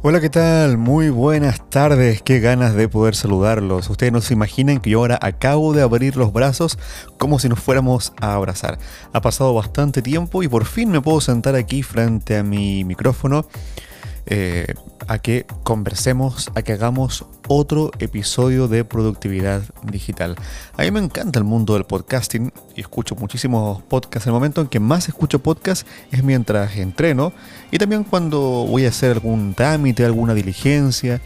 Hola, ¿qué tal? Muy buenas tardes, qué ganas de poder saludarlos. Ustedes no se imaginan que yo ahora acabo de abrir los brazos como si nos fuéramos a abrazar. Ha pasado bastante tiempo y por fin me puedo sentar aquí frente a mi micrófono eh, a que conversemos, a que hagamos otro episodio de productividad digital. A mí me encanta el mundo del podcasting y escucho muchísimos podcasts. El momento en que más escucho podcast es mientras entreno y también cuando voy a hacer algún trámite, alguna diligencia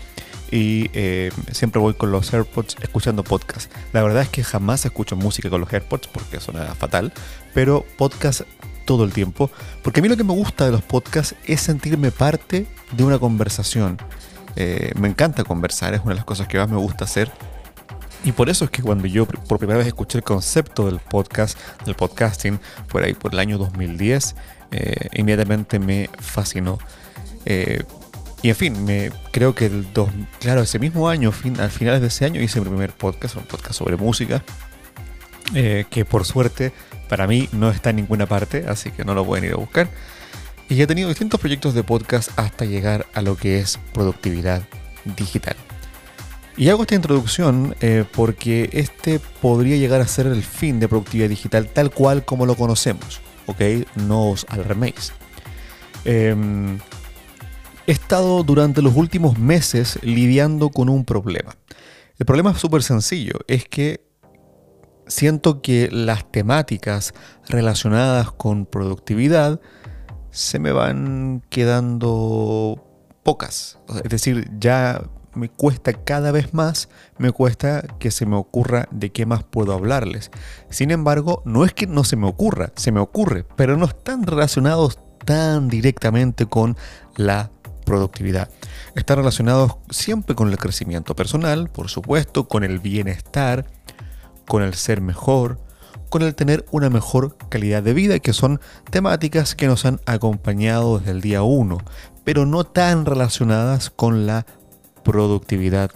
y eh, siempre voy con los AirPods escuchando podcast. La verdad es que jamás escucho música con los AirPods porque suena fatal, pero podcast todo el tiempo, porque a mí lo que me gusta de los podcasts es sentirme parte de una conversación. Eh, me encanta conversar, es una de las cosas que más me gusta hacer. Y por eso es que cuando yo por primera vez escuché el concepto del podcast, del podcasting, por ahí por el año 2010, eh, inmediatamente me fascinó. Eh, y en fin, me, creo que el dos, claro, ese mismo año, fin, al finales de ese año, hice mi primer podcast, un podcast sobre música, que por suerte para mí no está en ninguna parte, así que no lo pueden ir a buscar. Y he tenido distintos proyectos de podcast hasta llegar a lo que es productividad digital. Y hago esta introducción eh, porque este podría llegar a ser el fin de productividad digital tal cual como lo conocemos, ¿ok? No os alarméis. Em, he estado durante los últimos meses lidiando con un problema. El problema es súper sencillo, es que siento que las temáticas relacionadas con productividad se me van quedando pocas. Es decir, ya me cuesta cada vez más, me cuesta que se me ocurra de qué más puedo hablarles. Sin embargo, no es que no se me ocurra, se me ocurre, pero no están relacionados tan directamente con la productividad. Están relacionados siempre con el crecimiento personal, por supuesto, con el bienestar, con el ser mejor, con el tener una mejor calidad de vida, que son temáticas que nos han acompañado desde el día 1, pero no tan relacionadas con la productividad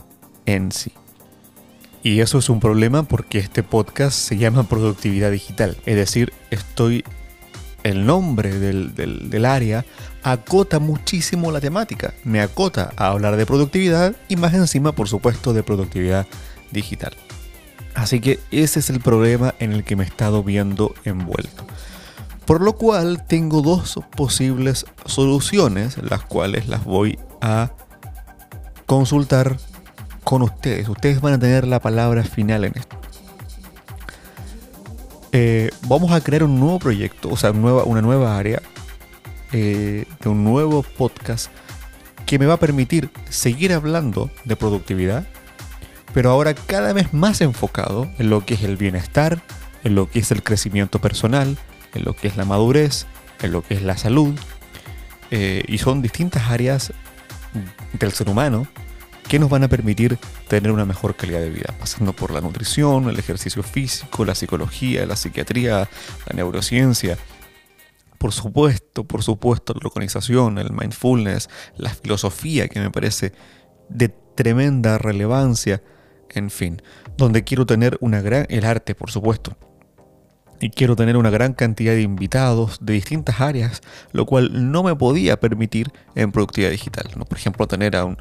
en sí. Y eso es un problema porque este podcast se llama Productividad Digital, es decir, estoy el nombre del, del, área acota muchísimo la temática. Me acota a hablar de productividad y más encima, por supuesto, de productividad digital. Así que ese es el problema en el que me he estado viendo envuelto. Por lo cual tengo dos posibles soluciones, las cuales las voy a consultar con ustedes. Ustedes van a tener la palabra final en esto. Eh, vamos a crear un nuevo proyecto, o sea, una nueva área eh, de un nuevo podcast que me va a permitir seguir hablando de productividad, pero ahora cada vez más enfocado en lo que es el bienestar, en lo que es el crecimiento personal, en lo que es la madurez, en lo que es la salud. Eh, y son distintas áreas del ser humano que nos van a permitir tener una mejor calidad de vida, pasando por la nutrición, el ejercicio físico, la psicología, la psiquiatría, la neurociencia. Por supuesto, por supuesto, la organización, el mindfulness, la filosofía que me parece de tremenda relevancia en fin, donde quiero tener una gran, el arte por supuesto, y quiero tener una gran cantidad de invitados de distintas áreas, lo cual no me podía permitir en productividad digital. ¿no? Por ejemplo, tener a un,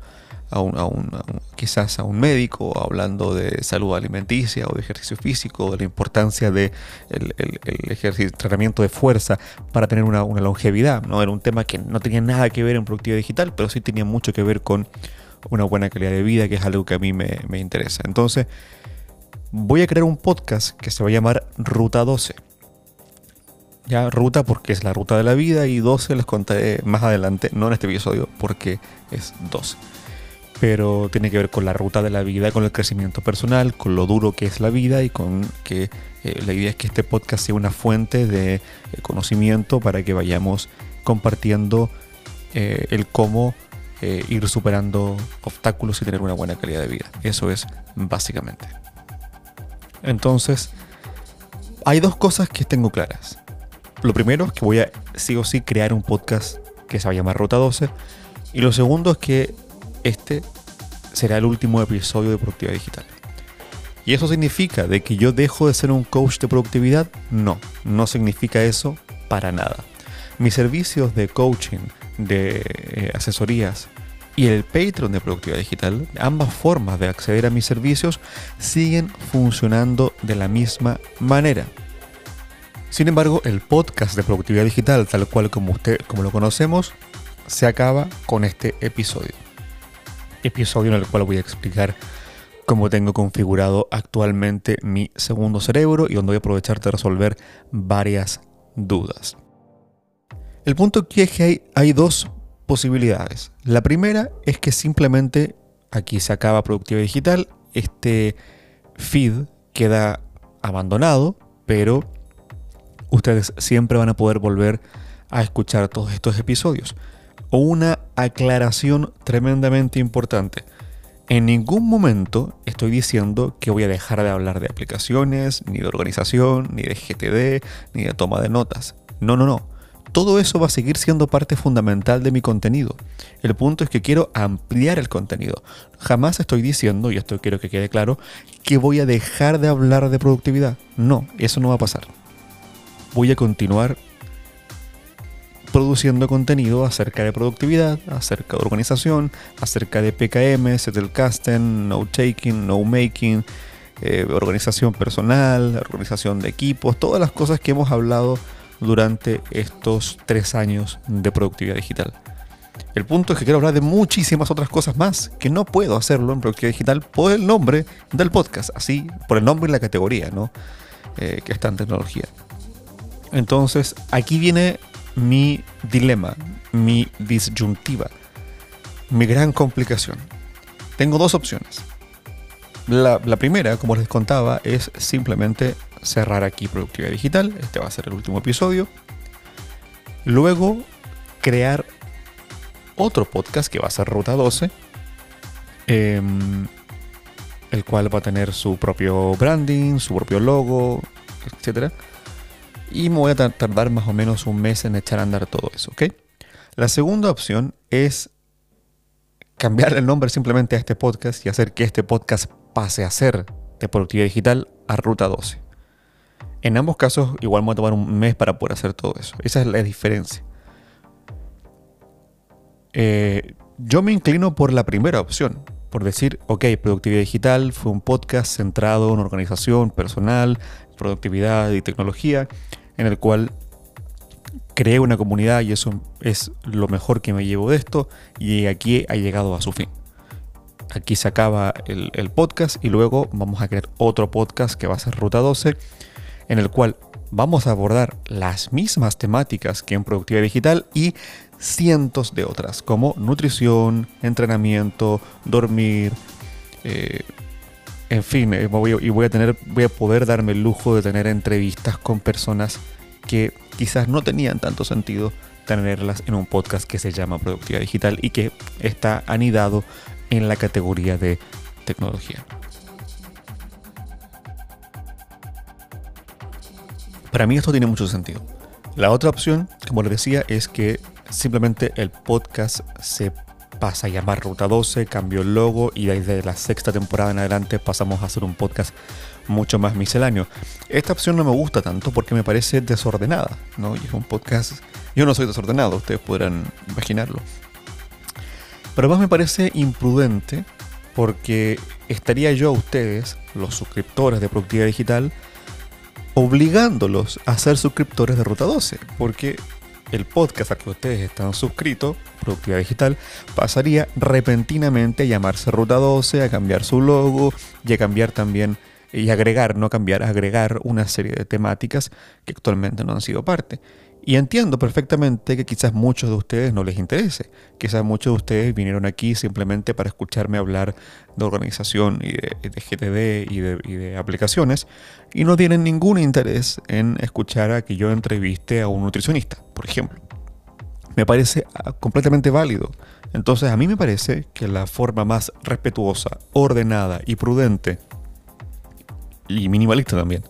a un, a un, quizás a un médico hablando de salud alimenticia o de ejercicio físico, de la importancia de el, ejercicio, tratamiento de fuerza para tener una, una longevidad. ¿no? Era un tema que no tenía nada que ver en productividad digital, pero sí tenía mucho que ver con una buena calidad de vida, que es algo que a mí me, interesa. Entonces, voy a crear un podcast que se va a llamar Ruta 12. Ya, ruta porque es la ruta de la vida y 12 les contaré más adelante, no en este episodio, porque es 12. Pero tiene que ver con la ruta de la vida, con el crecimiento personal, con lo duro que es la vida y con que eh, la idea es que este podcast sea una fuente de eh, conocimiento para que vayamos compartiendo eh, el cómo eh, ir superando obstáculos y tener una buena calidad de vida. Eso es básicamente. Entonces, hay dos cosas que tengo claras. Lo primero es que voy a sí o sí crear un podcast que se va a llamar Ruta 12. Y lo segundo es que este será el último episodio de Productividad Digital. ¿Y eso significa de que yo dejo de ser un coach de productividad? No, no significa eso para nada. Mis servicios de coaching, de eh, asesorías y el Patreon de Productividad Digital, ambas formas de acceder a mis servicios siguen funcionando de la misma manera. Sin embargo, el podcast de Productividad Digital, tal cual como usted como lo conocemos, se acaba con este episodio. Episodio en el cual voy a explicar cómo tengo configurado actualmente mi segundo cerebro y donde voy a aprovechar de resolver varias dudas. El punto aquí es que hay, hay dos posibilidades. La primera es que simplemente aquí se acaba Productividad Digital, este feed queda abandonado, pero ustedes siempre van a poder volver a escuchar todos estos episodios. O una aclaración tremendamente importante. En ningún momento estoy diciendo que voy a dejar de hablar de aplicaciones, ni de organización, ni de GTD, ni de toma de notas. No, no, no todo eso va a seguir siendo parte fundamental de mi contenido. El punto es que quiero ampliar el contenido. Jamás estoy diciendo, y esto quiero que quede claro, que voy a dejar de hablar de productividad. No, eso no va a pasar. Voy a continuar produciendo contenido acerca de productividad, acerca de organización, acerca de PKM, Settlecasting, No Taking, No Making, eh, organización personal, organización de equipos, todas las cosas que hemos hablado durante estos tres años de productividad digital. El punto es que quiero hablar de muchísimas otras cosas más, que no puedo hacerlo en productividad digital por el nombre del podcast, así, por el nombre y la categoría, ¿no? Eh, que está en tecnología. Entonces, aquí viene mi dilema, mi disyuntiva, mi gran complicación. Tengo dos opciones. La, la primera, como les contaba, es simplemente cerrar aquí Productividad Digital. Este va a ser el último episodio. Luego, crear otro podcast que va a ser Ruta 12. Em, el cual va a tener su propio branding, su propio logo, etc. Y me voy a tardar más o menos un mes en echar a andar todo eso, ¿ok? La segunda opción es cambiar el nombre simplemente a este podcast y hacer que este podcast pase a ser de productividad digital a Ruta 12. En ambos casos, igual me va a tomar un mes para poder hacer todo eso. Esa es la diferencia. Eh, yo me inclino por la primera opción, por decir, ok, productividad digital fue un podcast centrado en organización personal, productividad y tecnología, en el cual creé una comunidad y eso es lo mejor que me llevo de esto y aquí ha llegado a su fin. Aquí se acaba el, el podcast y luego vamos a crear otro podcast que va a ser Ruta 12 en el cual vamos a abordar las mismas temáticas que en productividad digital y cientos de otras, como nutrición, entrenamiento, dormir, eh, en fin, eh, y voy a, tener, voy a poder darme el lujo de tener entrevistas con personas que quizás no tenían tanto sentido tenerlas en un podcast que se llama Productividad Digital y que está anidado en la categoría de tecnología. Para mí esto tiene mucho sentido. La otra opción, como les decía, es que simplemente el podcast se pasa a llamar Ruta 12, cambió el logo y desde la sexta temporada en adelante pasamos a hacer un podcast mucho más misceláneo. Esta opción no me gusta tanto porque me parece desordenada, ¿no? Y es un podcast... Yo no soy desordenado, ustedes podrán imaginarlo. Pero más me parece imprudente porque estaría yo a ustedes, los suscriptores de Productividad Digital, obligándolos a ser suscriptores de Ruta 12, porque el podcast al que ustedes están suscritos, Productividad Digital, pasaría repentinamente a llamarse Ruta 12, a cambiar su logo y a cambiar también y agregar, no cambiar, agregar una serie de temáticas que actualmente no han sido parte. Y entiendo perfectamente que quizás muchos de ustedes no les interese. Quizás muchos de ustedes vinieron aquí simplemente para escucharme hablar de organización y de, GTD y de, aplicaciones y no tienen ningún interés en escuchar a que yo entreviste a un nutricionista, por ejemplo. Me parece ah, completamente válido. Entonces a mí me parece que la forma más respetuosa, ordenada y prudente y minimalista también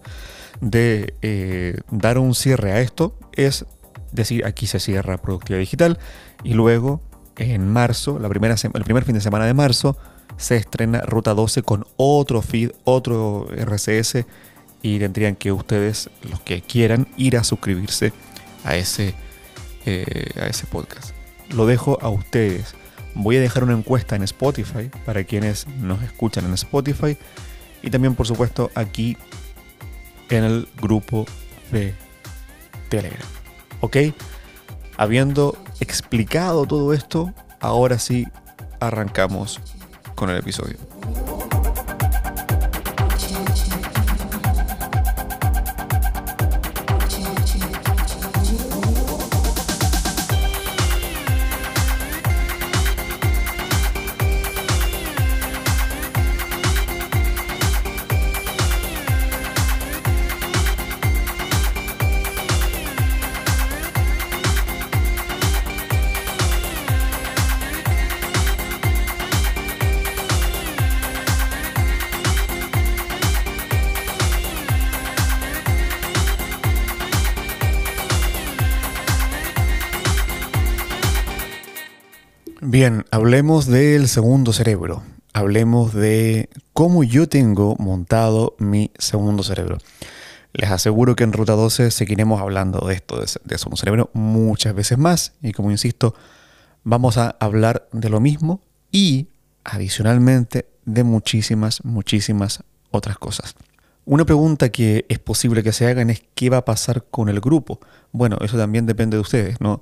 de eh, dar un cierre a esto es decir, aquí se cierra productividad digital y luego en marzo, la primera el primer fin de semana de marzo, se estrena Ruta 12 con otro feed, otro RCS y tendrían que ustedes, los que quieran, ir a suscribirse a ese, eh, a ese podcast. Lo dejo a ustedes. Voy a dejar una encuesta en Spotify para quienes nos escuchan en Spotify y también por supuesto aquí en el grupo de Telegram. ¿Ok? Habiendo explicado todo esto, ahora sí arrancamos con el episodio. Bien, hablemos del segundo cerebro. Hablemos de cómo yo tengo montado mi segundo cerebro. Les aseguro que en Ruta 12 seguiremos hablando de esto, de, segundo cerebro, muchas veces más. Y como insisto, vamos a hablar de lo mismo y adicionalmente de muchísimas, muchísimas otras cosas. Una pregunta que es posible que se hagan es qué va a pasar con el grupo. Bueno, eso también depende de ustedes, ¿no?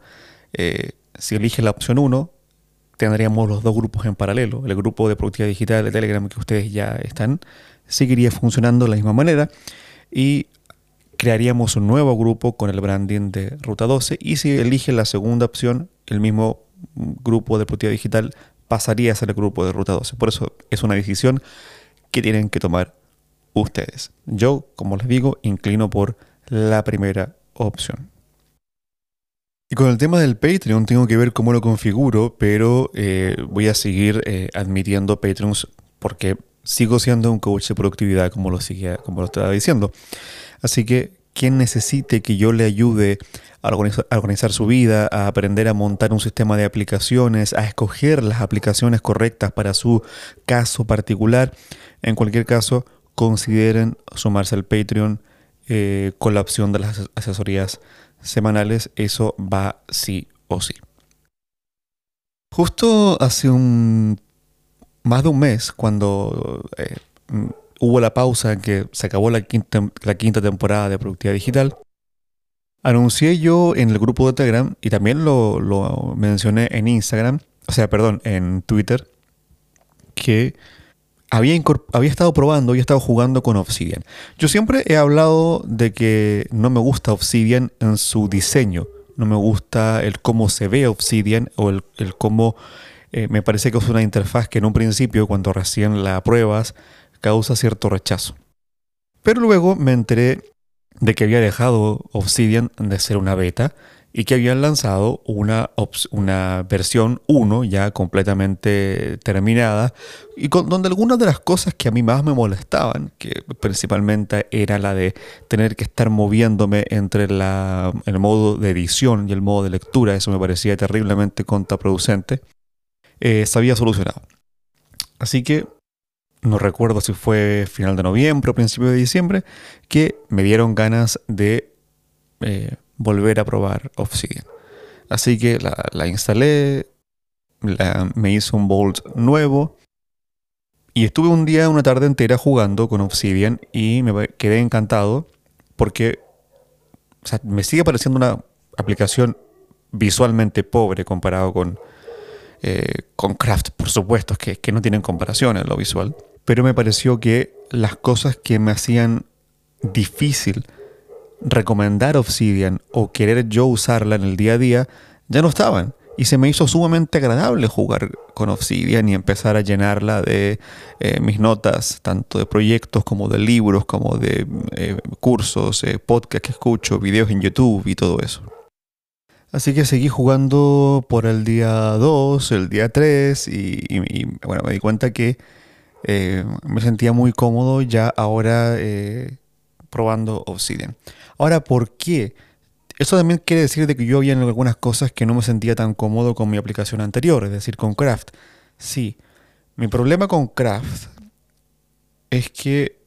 Eh, si elige la opción 1, tendríamos los dos grupos en paralelo. El grupo de productividad digital de Telegram que ustedes ya están seguiría funcionando de la misma manera y crearíamos un nuevo grupo con el branding de Ruta 12 y si eligen la segunda opción, el mismo grupo de productividad digital pasaría a ser el grupo de Ruta 12. Por eso es una decisión que tienen que tomar ustedes. Yo, como les digo, inclino por la primera opción. Y con el tema del Patreon tengo que ver cómo lo configuro, pero eh, voy a seguir eh, admitiendo Patreons porque sigo siendo un coach de productividad como lo, sigue, como lo estaba diciendo. Así que quien necesite que yo le ayude a organizar, a organizar, su vida, a aprender a montar un sistema de aplicaciones, a escoger las aplicaciones correctas para su caso particular, en cualquier caso, consideren sumarse al Patreon eh, con la opción de las asesorías semanales, eso va sí o sí. Justo hace un más de un mes, cuando eh, hubo la pausa en que se acabó la quinta, la quinta temporada de Productividad Digital, anuncié yo en el grupo de Telegram y también lo, lo mencioné en Instagram, o sea, perdón, en Twitter, que había, había estado probando, había estado jugando con Obsidian. Yo siempre he hablado de que no me gusta Obsidian en su diseño. No me gusta el cómo se ve Obsidian o el, cómo eh, me parece que es una interfaz que en un principio, cuando recién la pruebas, causa cierto rechazo. Pero luego me enteré de que había dejado Obsidian de ser una beta y que habían lanzado una, una versión 1 ya completamente terminada y donde algunas de las cosas que a mí más me molestaban, que principalmente era la de tener que estar moviéndome entre la, el modo de edición y el modo de lectura, eso me parecía terriblemente contraproducente, eh, se había solucionado. Así que no recuerdo si fue final de noviembre o principio de diciembre, que me dieron ganas de... Eh, volver a probar Obsidian. Así que la, instalé, me hizo un Bolt nuevo y estuve un día, una tarde entera jugando con Obsidian y me quedé encantado porque me sigue pareciendo una aplicación visualmente pobre comparado con, eh, con Craft, por supuesto, que, que no tienen comparación en lo visual. Pero me pareció que las cosas que me hacían difícil recomendar Obsidian o querer yo usarla en el día a día ya no estaban. Y se me hizo sumamente agradable jugar con Obsidian y empezar a llenarla de eh, mis notas, tanto de proyectos como de libros, como de eh, cursos, eh, podcasts que escucho, videos en YouTube y todo eso. Así que seguí jugando por el día 2, el día 3 y, bueno, me di cuenta que me sentía muy cómodo ya ahora probando Obsidian. Ahora, ¿por qué? Eso también quiere decir de que yo había en algunas cosas que no me sentía tan cómodo con mi aplicación anterior, es decir, con Craft. Sí, mi problema con Craft es que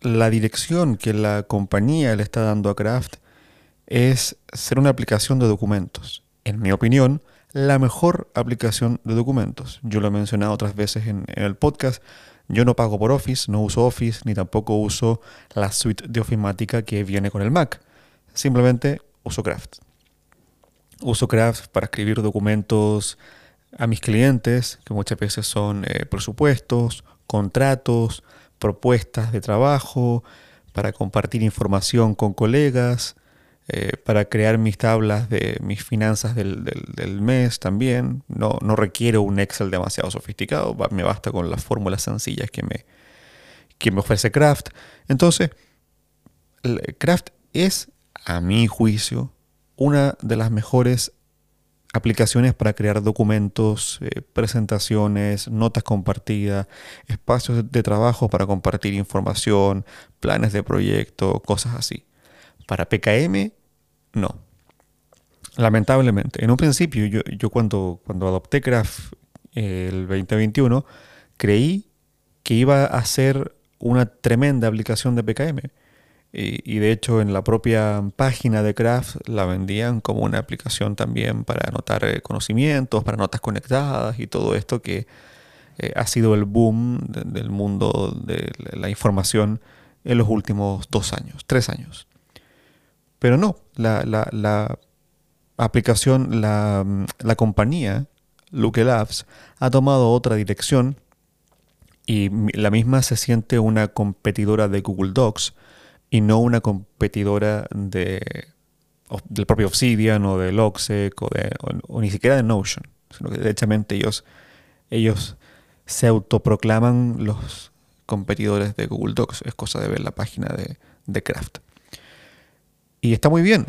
la dirección que la compañía le está dando a Craft es ser una aplicación de documentos. en mi opinión, la mejor aplicación de documentos. Yo lo he mencionado otras veces en, el podcast. Yo no pago por Office, no uso Office, ni tampoco uso la suite de ofimática que viene con el Mac. Simplemente uso Craft. Uso Craft para escribir documentos a mis clientes, que muchas veces son eh, presupuestos, contratos, propuestas de trabajo, para compartir información con colegas, eh, para crear mis tablas de mis finanzas del, mes también. No, no, requiero un Excel demasiado sofisticado, me basta con las fórmulas sencillas que me, que me ofrece Craft. Entonces, Craft es, a mi juicio, una de las mejores aplicaciones para crear documentos, eh, presentaciones, notas compartidas, espacios de trabajo para compartir información, planes de proyecto, cosas así. Para PKM, no. Lamentablemente. En un principio, yo, cuando, adopté Craft eh, el 2021, creí que iba a ser una tremenda aplicación de PKM. Y, de hecho en la propia página de Craft la vendían como una aplicación también para anotar eh, conocimientos, para notas conectadas y todo esto que eh, ha sido el boom del mundo de la información en los últimos dos años, tres años. Pero no, la, aplicación, la, la compañía, Luke Labs, ha tomado otra dirección y la misma se siente una competidora de Google Docs y no una competidora de, del propio Obsidian o de Logseq o, de, o, ni siquiera de Notion, sino que derechamente ellos, ellos se autoproclaman los competidores de Google Docs. Es cosa de ver la página de, de Craft. Y está muy bien,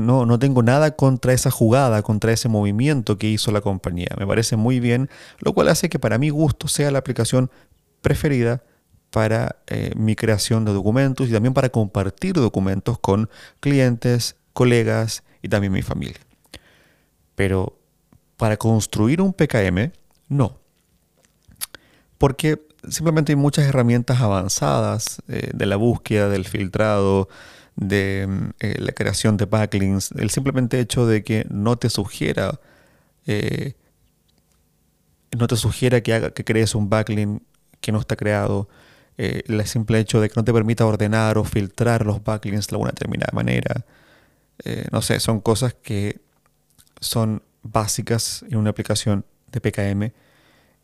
no, no, tengo nada contra esa jugada, contra ese movimiento que hizo la compañía. Me parece muy bien, lo cual hace que para mi gusto sea la aplicación preferida para eh, mi creación de documentos y también para compartir documentos con clientes, colegas y también mi familia. Pero para construir un PKM, no. Porque simplemente hay muchas herramientas avanzadas eh, de la búsqueda, del filtrado, de eh, la creación de backlinks, el simplemente hecho de que no te sugiera, no te sugiera que, haga, que crees un backlink que no está creado, eh, el simple hecho de que no te permita ordenar o filtrar los backlinks de alguna determinada manera. Eh, no sé, son cosas que son básicas en una aplicación de PKM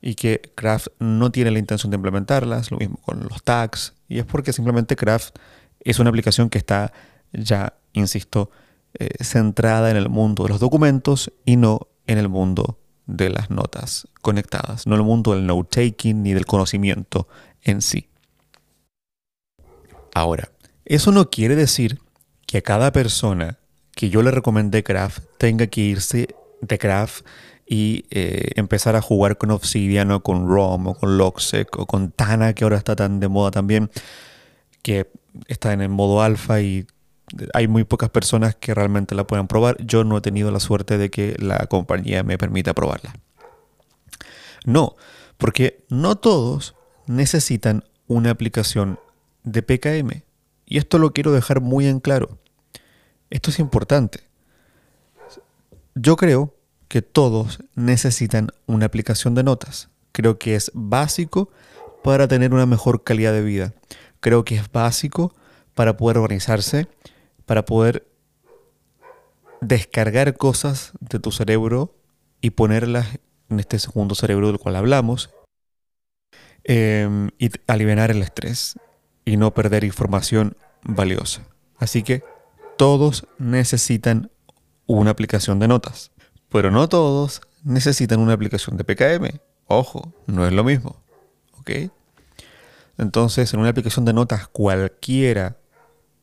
y que Craft no tiene la intención de implementarlas, lo mismo con los tags, y es porque simplemente Craft es una aplicación que está ya, insisto, eh, centrada en el mundo de los documentos y no en el mundo de las notas conectadas, no en el mundo del note-taking ni del conocimiento en sí. Ahora, eso no quiere decir que a cada persona que yo le recomendé Craft tenga que irse de Craft y eh, empezar a jugar con Obsidian o con ROM o con Logseq o con Tana, que ahora está tan de moda también, que está en el modo alfa y hay muy pocas personas que realmente la puedan probar. Yo no he tenido la suerte de que la compañía me permita probarla. No, porque no todos necesitan una aplicación de PKM. Y esto lo quiero dejar muy en claro. Esto es importante. Yo creo que todos necesitan una aplicación de notas. Creo que es básico para tener una mejor calidad de vida. Creo que es básico para poder organizarse, para poder descargar cosas de tu cerebro y ponerlas en este segundo cerebro del cual hablamos em, y aliviar el estrés y no perder información valiosa. Así que todos necesitan una aplicación de notas, pero no todos necesitan una aplicación de PKM. Ojo, no es lo mismo. ¿Ok? Entonces, en una aplicación de notas cualquiera,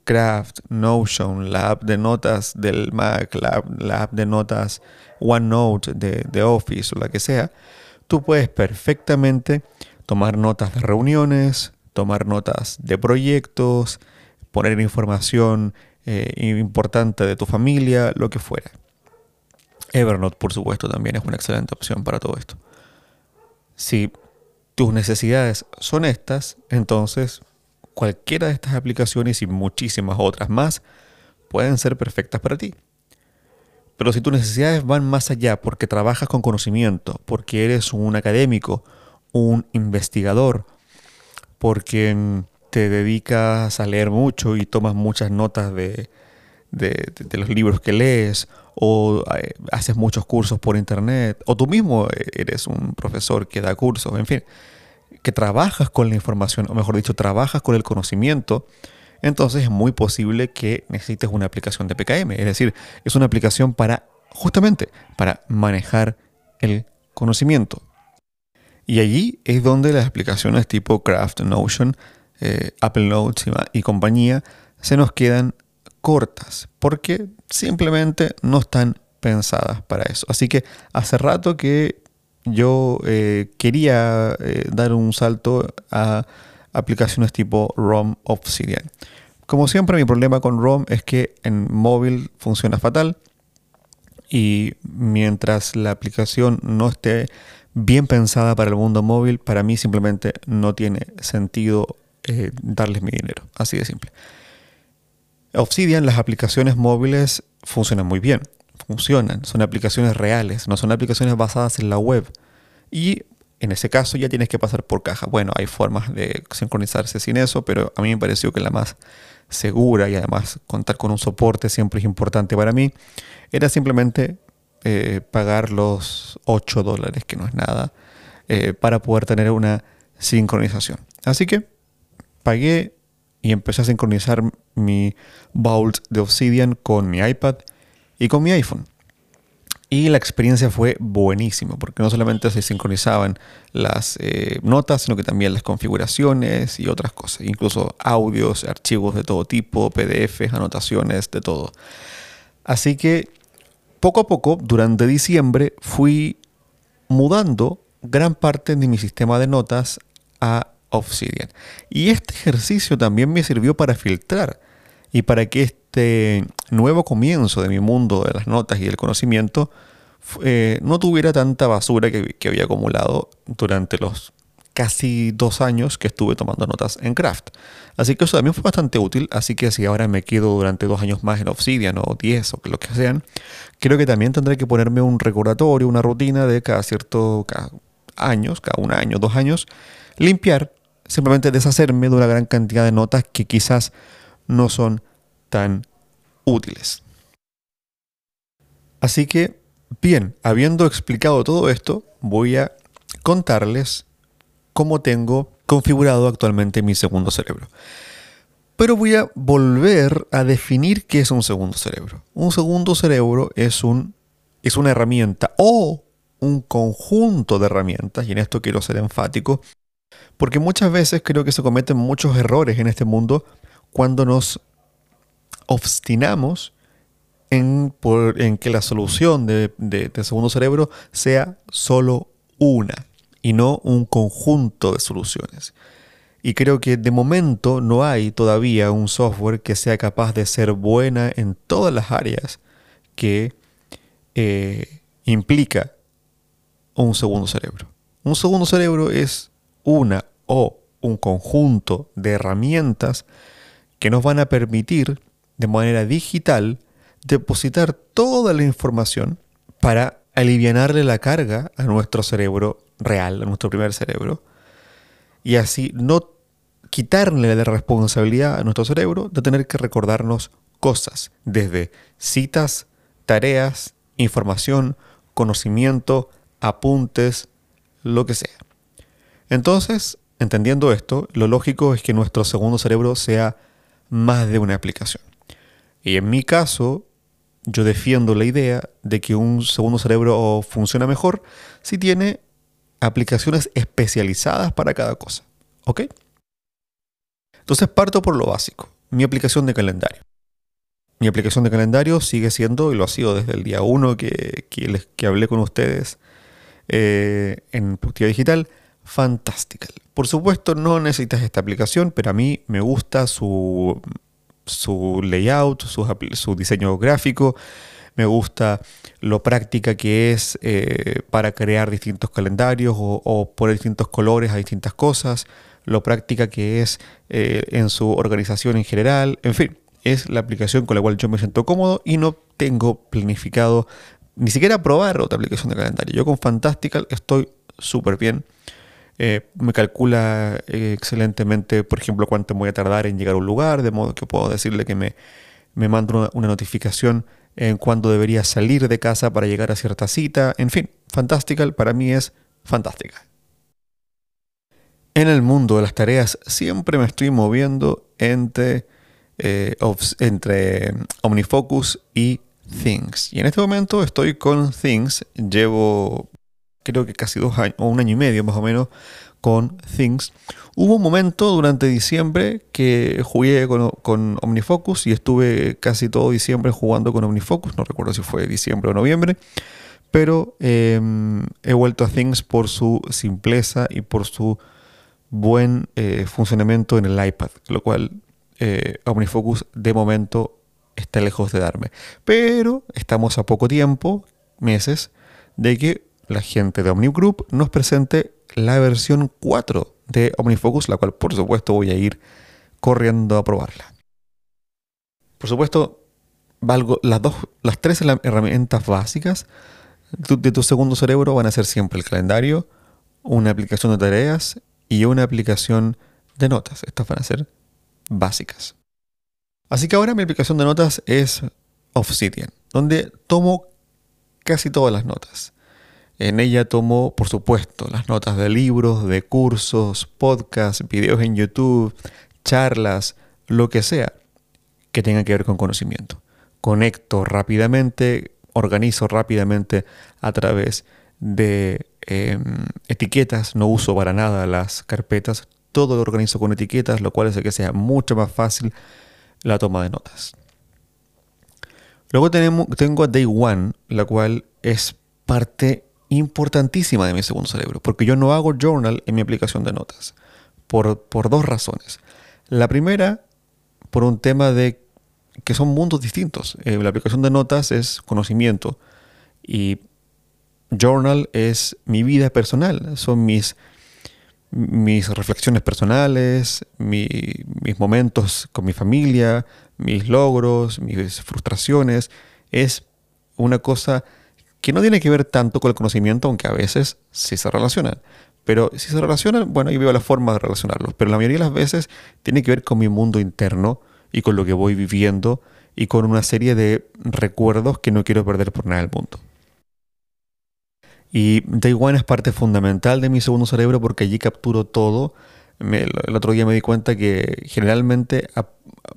Craft, Notion, la app de notas del Mac, la, app de notas OneNote de, Office o la que sea, tú puedes perfectamente tomar notas de reuniones, tomar notas de proyectos, poner información eh, importante de tu familia, lo que fuera. Evernote, por supuesto, también es una excelente opción para todo esto. Si tus necesidades son estas, entonces cualquiera de estas aplicaciones y muchísimas otras más pueden ser perfectas para ti. Pero si tus necesidades van más allá porque trabajas con conocimiento, porque eres un académico, un investigador, porque te dedicas a leer mucho y tomas muchas notas de, los libros que lees, o eh, haces muchos cursos por internet, o tú mismo eres un profesor que da cursos, en fin, que trabajas con la información, o mejor dicho, trabajas con el conocimiento, entonces es muy posible que necesites una aplicación de PKM. Es decir, es una aplicación para, justamente, para manejar el conocimiento. Y allí es donde las aplicaciones tipo Craft, Notion, eh, Apple Notes y, compañía se nos quedan cortas porque simplemente no están pensadas para eso. Así que hace rato que yo eh, quería eh, dar un salto a aplicaciones tipo ROM Obsidian. Como siempre, mi problema con ROM es que en móvil funciona fatal y mientras la aplicación no esté bien pensada para el mundo móvil, para mí simplemente no tiene sentido eh, darles mi dinero. Así de simple. Obsidian, las aplicaciones móviles funcionan muy bien. Funcionan, son aplicaciones reales, no son aplicaciones basadas en la web. Y en ese caso ya tienes que pasar por caja. Bueno, hay formas de sincronizarse sin eso, pero a mí me pareció que la más segura y además contar con un soporte siempre es importante para mí, era simplemente eh, pagar los 8 dólares, que no es nada, eh, para poder tener una sincronización. Así que pagué y empecé a sincronizar mi Vault de Obsidian con mi iPad y con mi iPhone. Y la experiencia fue buenísima, porque no solamente se sincronizaban las eh, notas, sino que también las configuraciones y otras cosas, incluso audios, archivos de todo tipo, PDFs, anotaciones, de todo. Así que poco a poco, durante diciembre, fui mudando gran parte de mi sistema de notas a Obsidian. Y este ejercicio también me sirvió para filtrar y para que este nuevo comienzo de mi mundo de las notas y del conocimiento eh, no tuviera tanta basura que, había acumulado durante los casi dos años que estuve tomando notas en Craft. Así que eso también fue bastante útil, así que si ahora me quedo durante dos años más en Obsidian o diez o lo que sean, creo que también tendré que ponerme un recordatorio, una rutina de cada cierto años, cada un año, dos años, limpiar, simplemente deshacerme de una gran cantidad de notas que quizás no son tan útiles. Así que, bien, habiendo explicado todo esto, voy a contarles cómo tengo configurado actualmente mi segundo cerebro. Pero voy a volver a definir qué es un segundo cerebro. Un segundo cerebro es, un, es una herramienta o un conjunto de herramientas, y en esto quiero ser enfático, porque muchas veces creo que se cometen muchos errores en este mundo cuando nos obstinamos en, que la solución de, segundo cerebro sea solo una y no un conjunto de soluciones. Y creo que de momento no hay todavía un software que sea capaz de ser buena en todas las áreas que eh, implica un segundo cerebro. Un segundo cerebro es una o un conjunto de herramientas que nos van a permitir de manera digital depositar toda la información para aliviarle la carga a nuestro cerebro real, a nuestro primer cerebro, y así no quitarle la responsabilidad a nuestro cerebro de tener que recordarnos cosas, desde citas, tareas, información, conocimiento, apuntes, lo que sea. Entonces, entendiendo esto, lo lógico es que nuestro segundo cerebro sea más de una aplicación. Y en mi caso, yo defiendo la idea de que un segundo cerebro funciona mejor si tiene aplicaciones especializadas para cada cosa. ¿Ok? Entonces parto por lo básico, mi aplicación de calendario. Mi aplicación de calendario sigue siendo, y lo ha sido desde el día 1 que, que, hablé con ustedes eh, en Postiva Digital, fantástica. Por supuesto no necesitas esta aplicación, pero a mí me gusta su su layout, su, diseño gráfico, me gusta lo práctica que es eh, para crear distintos calendarios o, poner distintos colores a distintas cosas, lo práctica que es eh, en su organización en general, en fin, es la aplicación con la cual yo me siento cómodo y no tengo planificado ni siquiera probar otra aplicación de calendario. Yo con Fantastical estoy súper bien. Eh, me calcula eh, excelentemente, por ejemplo, cuánto voy a tardar en llegar a un lugar, de modo que puedo decirle que me, me una, notificación en cuándo debería salir de casa para llegar a cierta cita. En fin, Fantastical para mí es fantástica. En el mundo de las tareas siempre me estoy moviendo entre, eh, entre OmniFocus y Things. Y en este momento estoy con Things. Llevo creo que casi dos años, o un año y medio más o menos, con Things. Hubo un momento durante diciembre que jugué con, OmniFocus y estuve casi todo diciembre jugando con OmniFocus. No recuerdo si fue diciembre o noviembre. Pero em, he vuelto a Things por su simpleza y por su buen eh, funcionamiento en el iPad, lo cual eh, OmniFocus de momento está lejos de darme. Pero estamos a poco tiempo, meses, de que la gente de OmniGroup nos presente la versión 4 de OmniFocus, la cual por supuesto voy a ir corriendo a probarla. Por supuesto, valgo las dos, las tres herramientas básicas de tu segundo cerebro van a ser siempre el calendario, una aplicación de tareas y una aplicación de notas. Estas van a ser básicas. Así que ahora mi aplicación de notas es Obsidian, donde tomo casi todas las notas. En ella tomo, por supuesto, las notas de libros, de cursos, podcasts, videos en YouTube, charlas, lo que sea que tenga que ver con conocimiento. Conecto rápidamente, organizo rápidamente a través de em, etiquetas, no uso para nada las carpetas, todo lo organizo con etiquetas, lo cual hace que sea mucho más fácil la toma de notas. Luego tenemos, tengo a Day One, la cual es parte importantísima de mi segundo cerebro, porque yo no hago journal en mi aplicación de notas, por, por dos razones. La primera, por un tema de que son mundos distintos. Eh, la aplicación de notas es conocimiento y journal es mi vida personal, son mis, mis reflexiones personales, mis momentos con mi familia, mis logros, mis frustraciones. Es una cosa que no tiene que ver tanto con el conocimiento, aunque a veces sí se relacionan. Pero si se relacionan, bueno, yo veo la forma de relacionarlos. Pero la mayoría de las veces tiene que ver con mi mundo interno y con lo que voy viviendo y con una serie de recuerdos que no quiero perder por nada del mundo. Y Day One es parte fundamental de mi segundo cerebro porque allí capturo todo. el otro día me di cuenta que generalmente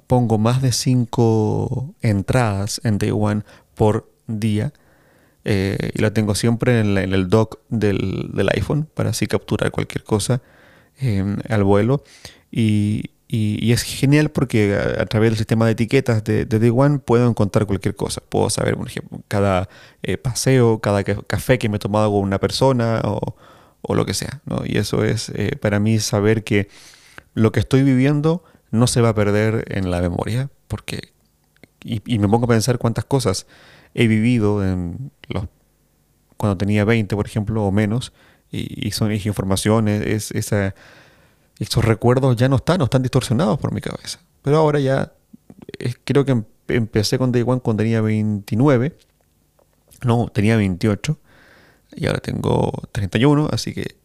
pongo más de cinco entradas en Day One por día eh, y la tengo siempre en, el dock del, iPhone para así capturar cualquier cosa em, al vuelo. Y, es genial porque a, través del sistema de etiquetas de, de Day One puedo encontrar cualquier cosa. Puedo saber, por ejemplo, cada eh, paseo, cada café que me he tomado con una persona o, lo que sea. Y eso es eh, para mí saber que lo que estoy viviendo no se va a perder en la memoria. Porque, y, y me pongo a pensar cuántas cosas he vivido en los, cuando tenía 20, por ejemplo, o menos, y, son informaciones, es, esa, esos recuerdos ya no están, no están distorsionados por mi cabeza. Pero ahora ya creo que em, empecé con Day One cuando tenía 29, no, tenía 28, y ahora tengo 31, así que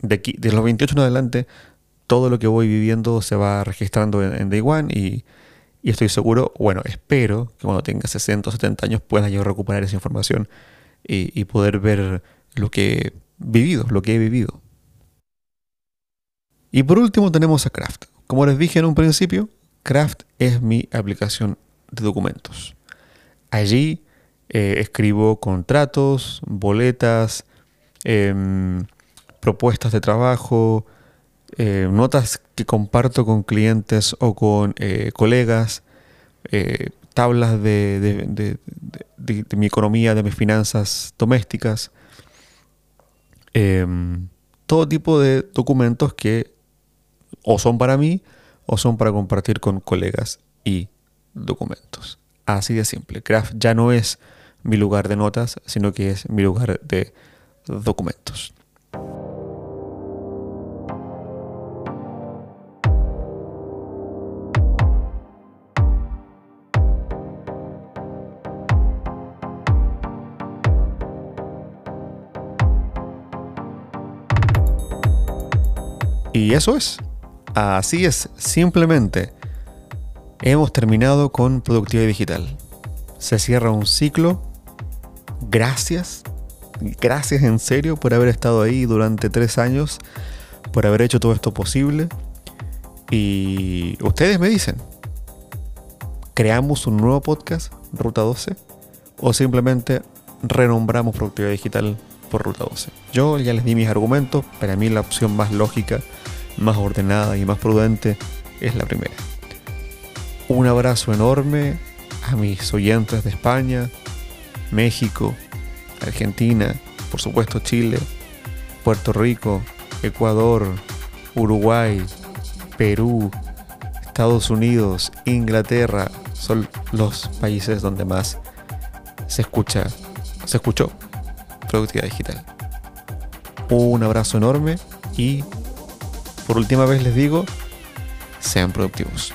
de los 28 en adelante, todo lo que voy viviendo se va registrando en Day One y y estoy seguro, bueno, espero que cuando tenga 60 o 70 años pueda yo recuperar esa información y, poder ver lo que he vivido, lo que he vivido. Y por último tenemos a Craft. Como les dije en un principio, Craft es mi aplicación de documentos. Allí eh, escribo contratos, boletas, em, propuestas de trabajo, eh, notas que comparto con clientes o con eh, colegas, eh, tablas de, mi economía, de mis finanzas domésticas, em, todo tipo de documentos que o son para mí o son para compartir con colegas y documentos. Así de simple. Craft ya no es mi lugar de notas, sino que es mi lugar de documentos. Eso es. Así es, simplemente hemos terminado con productividad digital. Se cierra un ciclo. Gracias. Gracias en serio por haber estado ahí durante tres años, por haber hecho todo esto posible. Y ustedes me dicen, ¿creamos un nuevo podcast, Ruta 12? ¿O simplemente renombramos productividad digital por Ruta 12? Yo ya les di mis argumentos, para mí la opción más lógica, más ordenada y más prudente es la primera. Un abrazo enorme a mis oyentes de España, México, Argentina, por supuesto Chile, Puerto Rico, Ecuador, Uruguay, Perú, Estados Unidos, Inglaterra, son los países donde más se escucha, se escuchó productividad digital. Un abrazo enorme y por última vez les digo, sean productivos.